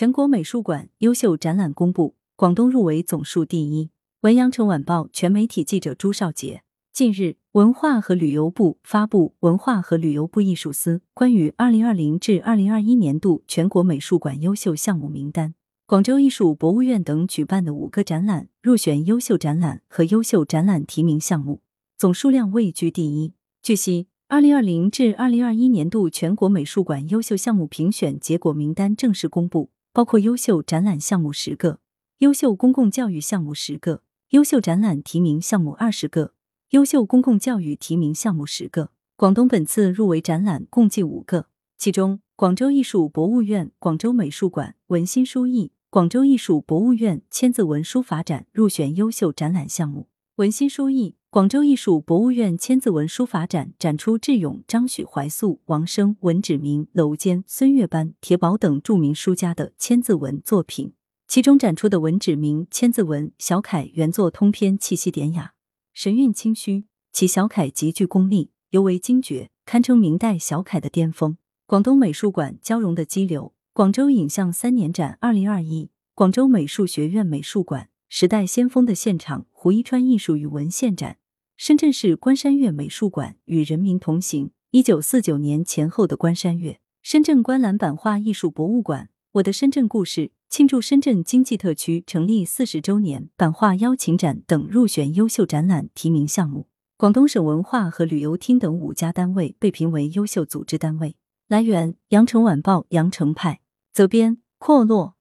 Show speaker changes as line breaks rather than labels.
全国美术馆优秀展览公布，广东入围总数第一。文阳城晚报全媒体记者朱少杰。近日，文化和旅游部发布《文化和旅游部艺术司关于二零二零至二零二一年度全国美术馆优秀项目名单》，广州艺术博物院等举办的五个展览入选优秀展览和优秀展览提名项目，总数量位居第一。据悉，二零二零至二零二一年度全国美术馆优秀项目评选结果名单正式公布，包括优秀展览项目十个，优秀公共教育项目十个，优秀展览提名项目二十个。优秀公共教育提名项目十个，广东本次入围展览共计五个，其中广州艺术博物院广州美术馆文心书艺、广州艺术博物院千字文书法展入选优秀展览项目。文心书艺，广州艺术博物院千字文书法展展出智勇、张许怀素、王生、文芷明、娄坚、孙月班、铁宝等著名书家的千字文作品，其中展出的文芷明千字文小楷原作通篇气息典雅。神韵清虚，其小楷极具功力，尤为精绝，堪称明代小楷的巅峰。广东美术馆交融的激流，广州影像三年展二零二一，广州美术学院美术馆时代先锋的现场胡一川艺术与文献展，深圳市关山月美术馆与人民同行一九四九年前后的关山月，深圳观澜版画艺术博物馆我的深圳故事。庆祝深圳经济特区成立四十周年版画邀请展等入选优秀展览提名项目，广东省文化和旅游厅等五家单位被评为优秀组织单位。来源：羊城晚报羊城派，责编：阔落。